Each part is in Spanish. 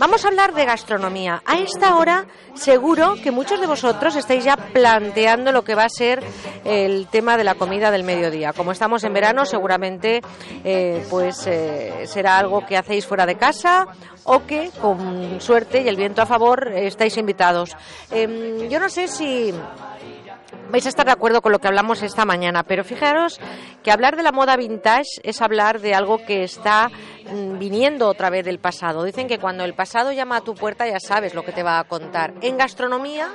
Vamos a hablar de gastronomía. A esta hora seguro que muchos de vosotros estáis ya planteando lo que va a ser el tema de la comida del mediodía. Como estamos en verano, seguramente eh, pues eh, será algo que hacéis fuera de casa o que con suerte y el viento a favor estáis invitados. Em, yo no sé si vais a estar de acuerdo con lo que hablamos esta mañana, pero fijaros que hablar de la moda vintage es hablar de algo que está mm, viniendo otra vez del pasado. Dicen que cuando el pasado llama a tu puerta ya sabes lo que te va a contar. En gastronomía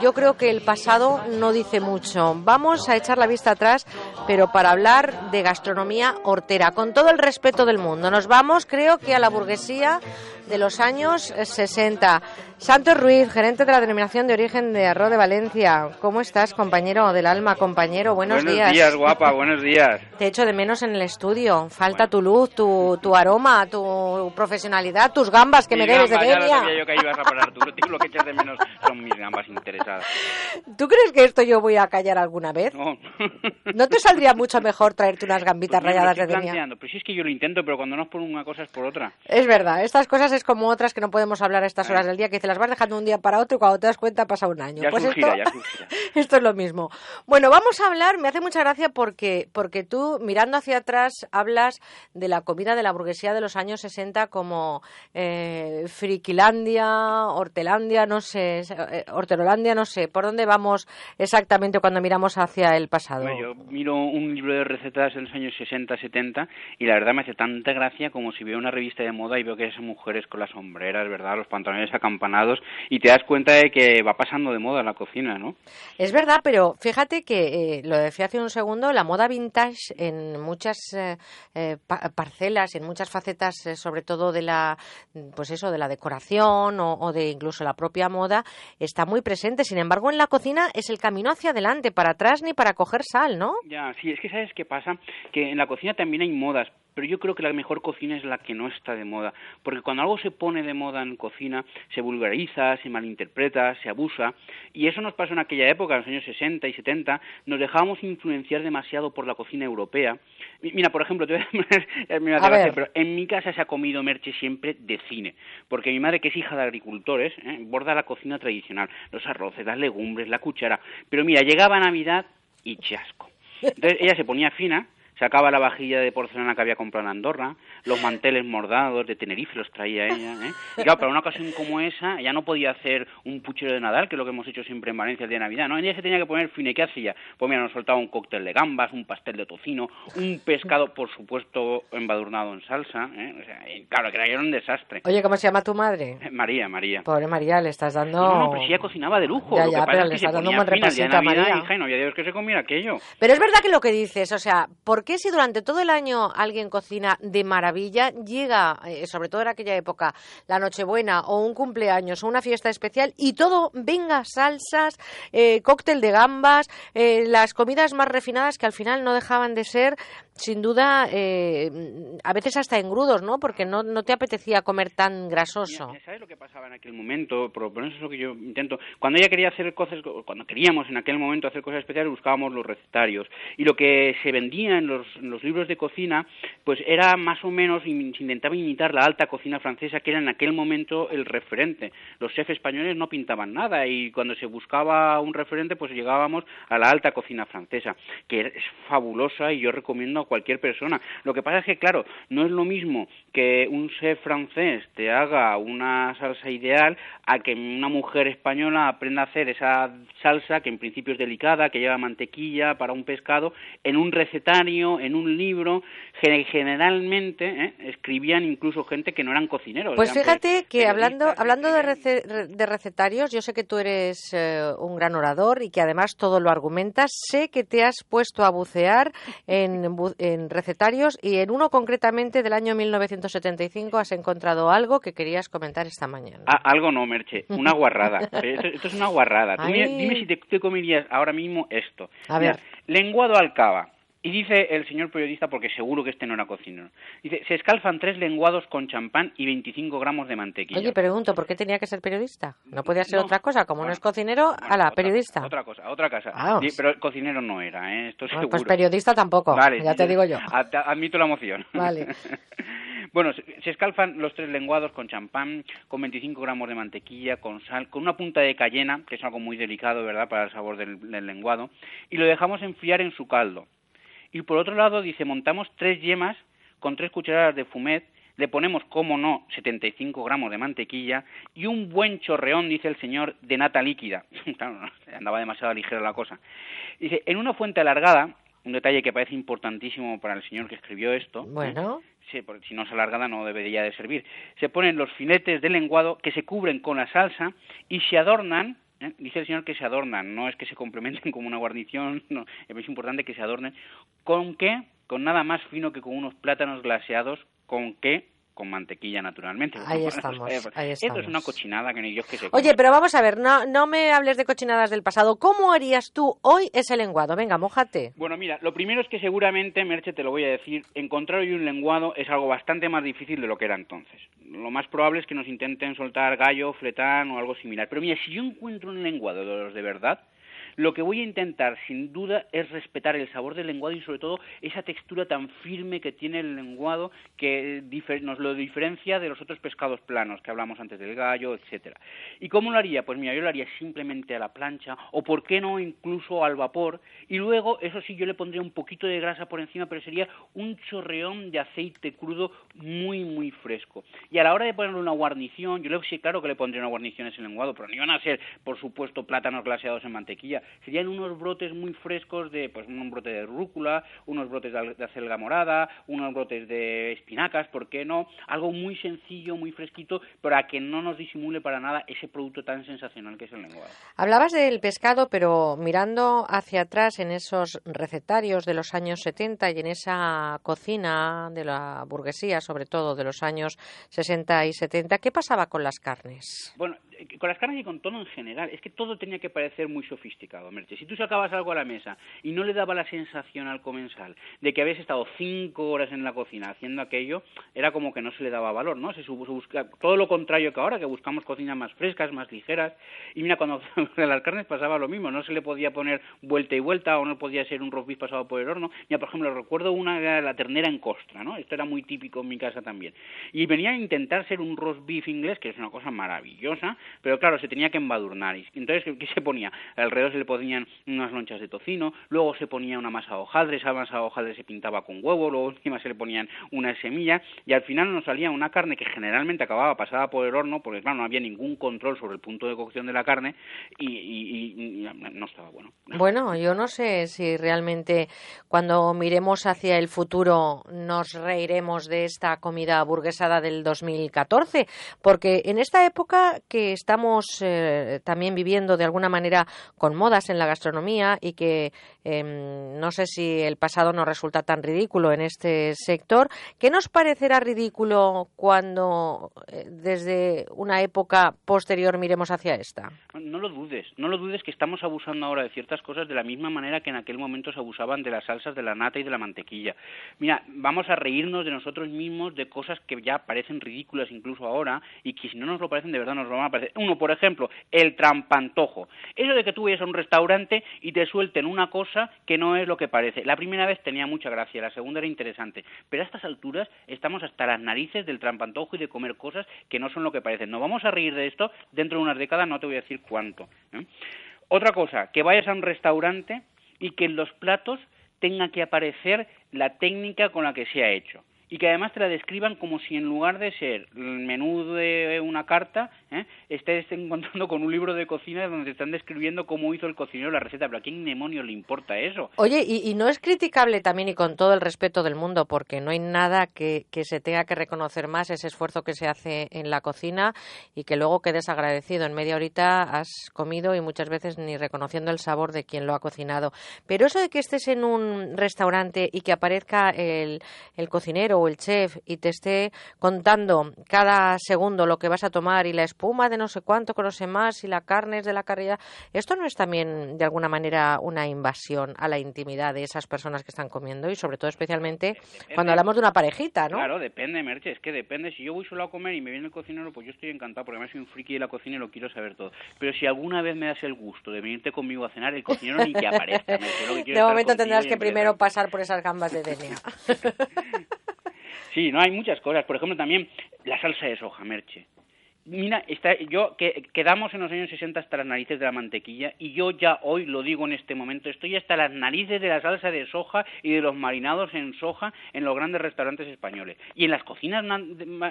yo creo que el pasado no dice mucho. Vamos a echar la vista atrás, pero para hablar de gastronomía hortera, con todo el respeto del mundo. Nos vamos, creo que a la burguesía de los años 60. Santos Ruiz, gerente de la denominación de origen de Arroz de Valencia. ¿Cómo estás, compañero del alma, compañero? Buenos, días. Buenos días, guapa, buenos días. Te echo de menos en el estudio. Falta tu luz, tu, tu, aroma, tu profesionalidad, tus gambas que me debes de Ya lo sabía yo que ibas a parar. Tú, lo que echas de menos son mis gambas interesadas. ¿Tú crees que esto yo voy a callar alguna vez? No. ¿No te saldría mucho mejor traerte unas gambitas Pues rayadas de planteando, Pero si es que yo lo intento, pero cuando no es por una cosa es por otra. Es verdad, estas cosas es como otras que no podemos hablar a estas Eh. horas del día, que te las vas dejando un día para otro y cuando te das cuenta pasa un año. Ya pues surgirá, esto, ya esto es lo mismo. Bueno, vamos a hablar, me hace mucha gracia porque, porque tú, mirando hacia atrás, hablas de la comida de la burguesía de los años 60 como eh, Friquilandia, Hortelandia, no sé, eh, Horterolandia, no sé. ¿Por dónde vamos exactamente cuando miramos hacia el pasado? Bueno, yo miro un libro de recetas de los años 60, 70 y la verdad me hace tanta gracia como si veo una revista de moda y veo que esas mujeres con las sombreras, ¿verdad? Los pantalones acampanados y te das cuenta de que va pasando de moda la cocina, ¿no? Es verdad, pero fíjate que eh, lo decía hace un segundo, la moda vintage en muchas eh, eh, pa- parcelas, en muchas facetas, eh, sobre todo de la, pues eso, de la decoración o, o de incluso la propia moda, está muy presente. Sin embargo, en la cocina es el camino hacia adelante, para atrás ni para coger sal, ¿no? Ya, sí, es que sabes qué pasa, que en la cocina también hay modas, pero yo creo que la mejor cocina es la que no está de moda, porque cuando algo se pone de moda en cocina, se vulgariza, se malinterpreta, se abusa, y eso nos pasó en aquella época, en los años 60 y 70, nos dejábamos influenciar demasiado por la cocina europea. Mi- Mira, por ejemplo, te voy a eh, me hace A gracia, ver. pero en mi casa se ha comido merche siempre de cine, porque mi madre, que es hija de agricultores, ¿eh? borda la cocina tradicional, los arroces, las legumbres, la cuchara, pero mira, llegaba Navidad y chasco. Entonces ella se ponía fina, sacaba la vajilla de porcelana que había comprado en Andorra, los manteles mordados de Tenerife los traía ella, ¿eh? Y claro, para una ocasión como esa, ella no podía hacer un puchero de Nadal, que es lo que hemos hecho siempre en Valencia el día de Navidad, ¿no? Ella se tenía que poner fina, ¿y qué hacía? Pues mira, nos soltaba un cóctel de gambas, un pastel de tocino, un pescado, por supuesto, embadurnado en salsa, ¿eh? O sea, claro, que era un desastre. Oye, ¿cómo se llama tu madre? María, María. Pobre María, le estás dando... No, no, pero si ella cocinaba de lujo. Ya, ya, pero es le que se está dando un buen a María. hija, y no había Dios que se comiera aquello. Pero es verdad que lo que dices, o sea, ¿por qué si durante todo el año alguien cocina de maravilla, llega, eh, sobre todo en aquella época, la Nochebuena o un cumpleaños o una fiesta especial y todo, venga, salsas, eh, cóctel de gambas, eh, las comidas más refinadas que al final no dejaban de ser, sin duda, eh, a veces hasta engrudos, ¿no? Porque no, no te apetecía comer tan grasoso. ¿Sabes lo que pasaba en aquel momento? Por por eso es lo que yo intento. Cuando ella quería hacer cosas, cuando queríamos en aquel momento hacer cosas especiales, buscábamos los recetarios. Y lo que se vendía en los, los libros de cocina, pues era más o menos, intentaba imitar la alta cocina francesa, que era en aquel momento el referente. Los chefs españoles no pintaban nada y cuando se buscaba un referente, pues llegábamos a la alta cocina francesa, que es fabulosa y yo recomiendo a cualquier persona. Lo que pasa es que, claro, no es lo mismo que un chef francés te haga una salsa ideal a que una mujer española aprenda a hacer esa salsa que en principio es delicada, que lleva mantequilla para un pescado, en un recetario, en un libro. Ge- Generalmente ¿eh? escribían incluso gente que no eran cocineros. Pues eran fíjate que hablando, hablando de, rece- de recetarios, yo sé que tú eres eh, un gran orador y que además todo lo argumentas. Sé que te has puesto a bucear en, en recetarios y en uno concretamente del año 1975 has encontrado algo que querías comentar esta mañana. Ah, algo no, Merche, una guarrada. esto, esto es una guarrada. Tú mira- Ay. dime si te, te comerías ahora mismo esto. A Mira, ver. lenguado al cava. Y dice el señor periodista, porque seguro que este no era cocinero, dice, se escalfan tres lenguados con champán y 25 gramos de mantequilla. Oye, pregunto, ¿por qué tenía que ser periodista? ¿No podía ser No. otra cosa? Como no es cocinero, Bueno, a la otra- periodista. Otra cosa, otra cosa. Ah, Sí, pero el cocinero no era, ¿eh? Esto Bueno, seguro. pues periodista tampoco, Vale, ya te digo yo. ad- Admito la moción. Vale. Bueno, se, escalfan los tres lenguados con champán, con 25 gramos de mantequilla, con sal, con una punta de cayena, que es algo muy delicado, ¿verdad?, para el sabor del, lenguado, y lo dejamos enfriar en su caldo. Y por otro lado, dice, montamos tres yemas con tres cucharadas de fumet, le ponemos, como no, 75 gramos de mantequilla y un buen chorreón, dice el señor, de nata líquida. claro, andaba demasiado ligera la cosa. Dice, en una fuente alargada, un detalle que parece importantísimo para el señor que escribió esto. ¿eh? Bueno. Sí, porque si no es alargada no debería de servir. Se ponen los filetes de lenguado que se cubren con la salsa y se adornan dice el señor que se adornan, no es que se complementen como una guarnición, no, es importante que se adornen. ¿Con qué? Con nada más fino que con unos plátanos glaseados, ¿con qué? Con mantequilla naturalmente. Ahí estamos, ahí Esto es una cochinada que ni yo que sé. Oye, pero vamos a ver, no, no me hables de cochinadas del pasado. ¿Cómo harías tú hoy ese lenguado? Venga, mójate. Bueno, mira, lo primero es que seguramente, Merche, te lo voy a decir, encontrar hoy un lenguado es algo bastante más difícil de lo que era entonces. Lo más probable es que nos intenten soltar gallo, fletán o algo similar. Pero mira, si yo encuentro un lenguado de los de verdad, lo que voy a intentar, sin duda, es respetar el sabor del lenguado y sobre todo esa textura tan firme que tiene el lenguado que nos lo diferencia de los otros pescados planos que hablamos antes del gallo, etcétera. ¿Y cómo lo haría? Pues mira, yo lo haría simplemente a la plancha o por qué no incluso al vapor y luego, eso sí, yo le pondría un poquito de grasa por encima, pero sería un chorreón de aceite crudo muy, muy fresco. Y a la hora de ponerle una guarnición, yo le sí, claro que le pondría una guarnición a ese lenguado, pero no iban a ser, por supuesto, plátanos glaseados en mantequilla, serían unos brotes muy frescos de, pues un brote de rúcula, unos brotes de acelga morada, unos brotes de espinacas, ¿por qué no? Algo muy sencillo, muy fresquito, para que no nos disimule para nada ese producto tan sensacional que es el lenguado. Hablabas del pescado, pero mirando hacia atrás en esos recetarios de los años 70 y en esa cocina de la burguesía, sobre todo de los años 60 y 70, ¿qué pasaba con las carnes? Bueno, con las carnes y con todo en general, es que todo tenía que parecer muy sofisticado, Merche. Si tú sacabas algo a la mesa y no le daba la sensación al comensal de que habías estado cinco horas en la cocina haciendo aquello, era como que no se le daba valor, ¿no? Se, busca, todo lo contrario que ahora, que buscamos cocinas más frescas, más ligeras. Y mira, cuando las carnes pasaba lo mismo, no se le podía poner vuelta y vuelta o no podía ser un roast beef pasado por el horno. Mira, por ejemplo, recuerdo una la ternera en costra, ¿no? Esto era muy típico en mi casa también. Y venía a intentar ser un roast beef inglés, que es una cosa maravillosa, pero claro, se tenía que embadurnar. Y entonces, ¿qué, se ponía? Alrededor se le ponían unas lonchas de tocino, luego se ponía una masa de hojaldre, esa masa de hojaldre se pintaba con huevo, luego encima se le ponían unas semillas, y al final nos salía una carne que generalmente acababa pasada por el horno, porque claro, no había ningún control sobre el punto de cocción de la carne, y, no estaba bueno. Bueno, yo no sé si realmente cuando miremos hacia el futuro nos reiremos de esta comida burguesada del 2014, porque en esta época que estamos eh, también viviendo de alguna manera con modas en la gastronomía y que em, no sé si el pasado nos resulta tan ridículo en este sector. ¿Qué nos parecerá ridículo cuando eh, desde una época posterior miremos hacia esta? No lo dudes, no lo dudes que estamos abusando ahora de ciertas cosas de la misma manera que en aquel momento se abusaban de las salsas, de la nata y de la mantequilla. Mira, vamos a reírnos de nosotros mismos de cosas que ya parecen ridículas incluso ahora y que si no nos lo parecen de verdad nos van a parecer. Uno, por ejemplo, el trampantojo. Eso de que tú vayas a un restaurante y te suelten una cosa que no es lo que parece. La primera vez tenía mucha gracia, la segunda era interesante, pero a estas alturas estamos hasta las narices del trampantojo y de comer cosas que no son lo que parecen. No vamos a reír de esto dentro de unas décadas, no te voy a decir cuánto. ¿eh? Otra cosa, que vayas a un restaurante y que en los platos tenga que aparecer la técnica con la que se ha hecho y que además te la describan como si en lugar de ser el menú de una carta, ¿eh? estés encontrando con un libro de cocina donde te están describiendo cómo hizo el cocinero la receta. Pero ¿a quién demonio le importa eso? Oye, y, no es criticable también y con todo el respeto del mundo, porque no hay nada que, que, se tenga que reconocer más ese esfuerzo que se hace en la cocina y que luego quedes agradecido. En media horita has comido y muchas veces ni reconociendo el sabor de quien lo ha cocinado. Pero eso de que estés en un restaurante y que aparezca el, el cocinero o el chef y te esté contando cada segundo lo que vas a tomar y la espuma de no sé cuánto que no sé más y la carne es de la carrera, ¿esto no es también de alguna manera una invasión a la intimidad de esas personas que están comiendo y sobre todo especialmente cuando hablamos de una parejita, ¿no? Claro, depende, Merche, es que depende. Si yo voy solo a comer y me viene el cocinero, pues yo estoy encantado porque además soy un friki de la cocina y lo quiero saber todo. Pero si alguna vez me das el gusto de venirte conmigo a cenar, el cocinero ni que aparezca. de momento tendrás que primero pasar por esas gambas de DNA. Sí, no hay muchas cosas. Por ejemplo, también la salsa de soja, Merche. Mira, está, yo que quedamos en los años 60 hasta las narices de la mantequilla y yo ya hoy lo digo en este momento, estoy hasta las narices de la salsa de soja y de los marinados en soja en los grandes restaurantes españoles. Y en las cocinas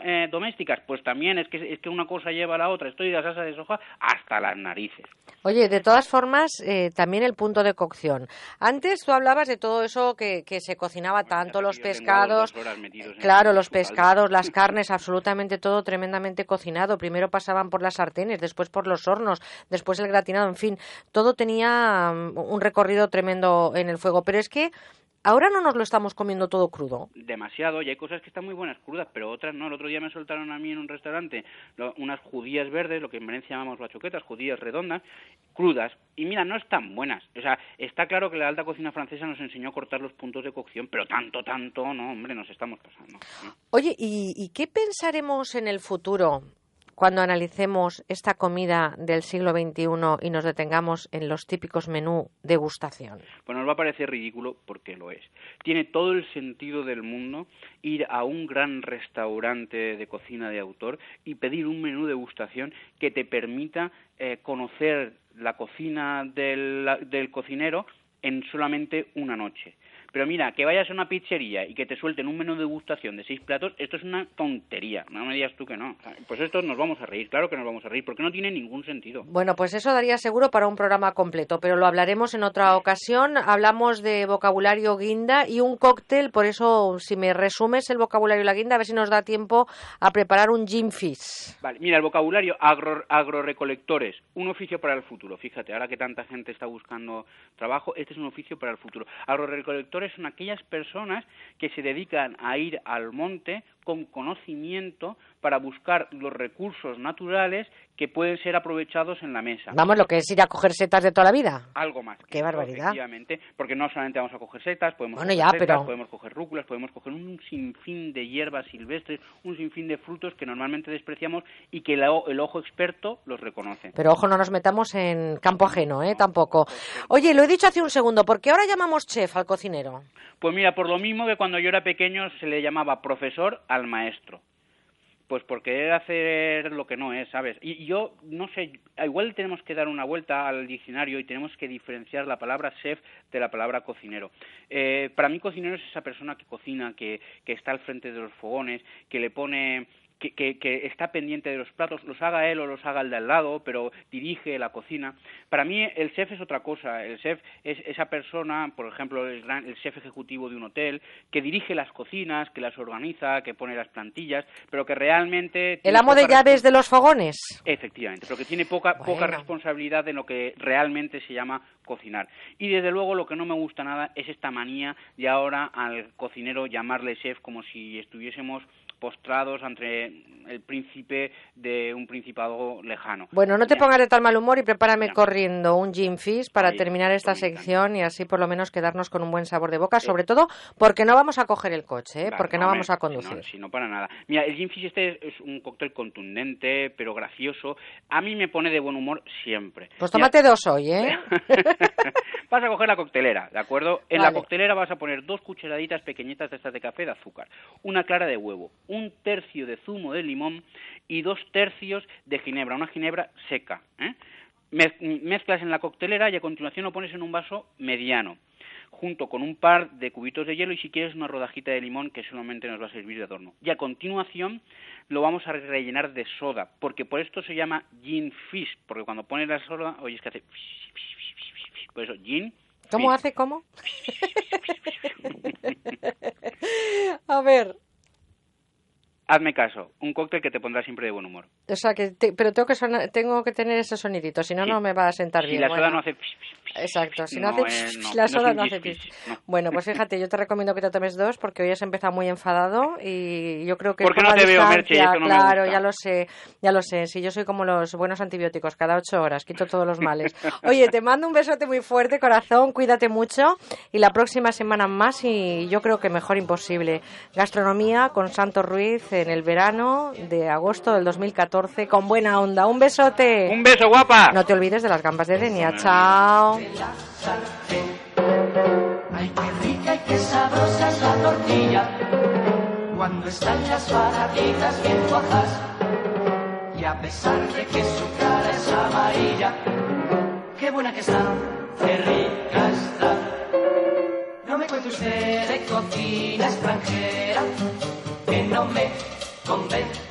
eh, domésticas, pues también es que, es que una cosa lleva a la otra, estoy de la salsa de soja hasta las narices. Oye, de todas formas, eh, también el punto de cocción. Antes tú hablabas de todo eso que, que se cocinaba tanto, los pescados, claro, los pescados, las carnes, absolutamente todo tremendamente cocinado primero pasaban por las sartenes, después por los hornos, después el gratinado, en fin, todo tenía mm, un recorrido tremendo en el fuego. Pero es que Ahora no nos lo estamos comiendo todo crudo. Demasiado, y hay cosas que están muy buenas crudas, pero otras no. El otro día me soltaron a mí en un restaurante unas judías verdes, lo que en Valencia llamamos bachoquetas, judías redondas, crudas. Y mira, no están buenas. O sea, está claro que la alta cocina francesa nos enseñó a cortar los puntos de cocción, pero tanto, tanto, no, hombre, nos estamos pasando. Oye, ¿y qué pensaremos en el futuro? Cuando analicemos esta comida del siglo XXI y nos detengamos en los típicos menú degustación? Pues nos va a parecer ridículo porque lo es. Tiene todo el sentido del mundo ir a un gran restaurante de cocina de autor y pedir un menú degustación que te permita eh, conocer la cocina del cocinero en solamente una noche. Pero mira, que vayas a una pizzería y que te suelten un menú de degustación de seis platos, esto es una tontería. No me digas tú que no. Pues esto nos vamos a reír, claro que nos vamos a reír, porque no tiene ningún sentido. Bueno, pues eso daría seguro para un programa completo, pero lo hablaremos en otra ocasión. Hablamos de vocabulario guinda y un cóctel, por eso, si me resumes el vocabulario de la guinda, a ver si nos da tiempo a preparar un gin fish. Vale, mira, el vocabulario agro, agrorecolectores, un oficio para el futuro. Fíjate, ahora que tanta gente está buscando trabajo, este es un oficio para el futuro. Agrorecolectores son aquellas personas que se dedican a ir al monte con conocimiento para buscar los recursos naturales que pueden ser aprovechados en la mesa. Vamos, lo que es ir a coger setas de toda la vida. Algo más. Qué barbaridad. Efectivamente, porque no solamente vamos a coger setas, podemos coger setas, podemos coger rúculas, podemos coger un sinfín de hierbas silvestres, un sinfín de frutos que normalmente despreciamos y que el, ojo experto los reconoce. Pero ojo, no nos metamos en campo ajeno, ¿eh? Tampoco. Oye, lo he dicho hace un segundo, ¿por qué ahora llamamos chef al cocinero? Pues mira, por lo mismo que cuando yo era pequeño se le llamaba profesor al maestro. Pues porque querer hacer lo que no es, ¿sabes? Y yo, no sé, igual tenemos que dar una vuelta al diccionario y tenemos que diferenciar la palabra chef de la palabra cocinero. Eh, para mí cocinero es esa persona que cocina, que, que está al frente de los fogones, que le pone que, está pendiente de los platos, los haga él o los haga el de al lado, pero dirige la cocina. Para mí el chef es otra cosa. El chef es esa persona, por ejemplo, el, el chef ejecutivo de un hotel, que dirige las cocinas, que las organiza, que pone las plantillas, pero que realmente... El amo de llaves de los fogones. Efectivamente, pero que tiene poca, poca responsabilidad en lo que realmente se llama cocinar. Y desde luego lo que no me gusta nada es esta manía de ahora al cocinero llamarle chef como si estuviésemos postrados ante el príncipe de un principado lejano. Bueno, no te pongas de tal mal humor y prepárame corriendo un gin fish para terminar esta sección y así por lo menos quedarnos con un buen sabor de boca, sobre todo porque no vamos a coger el coche, ¿eh? porque no, vamos a conducir. Si no, para nada. Mira, el gin fish este es un cóctel contundente, pero gracioso. A mí me pone de buen humor siempre. Pues tómate dos hoy, ¿eh? vas a coger la coctelera, ¿de acuerdo? En la coctelera vas a poner dos cucharaditas pequeñitas de estas de café de azúcar, una clara de huevo, un tercio de zumo de limón y dos tercios de ginebra, una ginebra seca. ¿eh? Mezclas en la coctelera y a continuación lo pones en un vaso mediano junto con un par de cubitos de hielo y si quieres una rodajita de limón que solamente nos va a servir de adorno. Y a continuación lo vamos a rellenar de soda, porque por esto se llama gin fish, porque cuando pones la soda, oye, es que hace... Por eso, gin ¿Cómo hace? ¿Cómo? a ver, hazme caso, un cóctel que te pondrá siempre de buen humor. O sea, que pero tengo que, tengo que tener ese sonidito, si no, no me va a sentar bien. Si la soda no hace... Exacto, si no, hace... la soda no, hace... Bueno, pues fíjate, yo te recomiendo que te tomes dos porque hoy has empezado muy enfadado y yo creo que... ¿Por qué no te veo, Merche? claro, ya lo sé, ya lo sé. Si yo soy como los buenos antibióticos, cada ocho horas, quito todos los males. Oye, te mando un besote muy fuerte, corazón, cuídate mucho y la próxima semana más y yo creo que mejor imposible. Gastronomía con Santos Ruiz en el verano de agosto del 2014 con buena onda. Un besote. Un beso, guapa. No te olvides de las gambas de Denia. Chao. Ay, qué rica y qué sabrosa es la tortilla cuando están las baratitas bien cuajas. Y a pesar de que su cara es amarilla, qué buena que está, qué rica está. No me cuente usted de cocina extranjera, que no me convence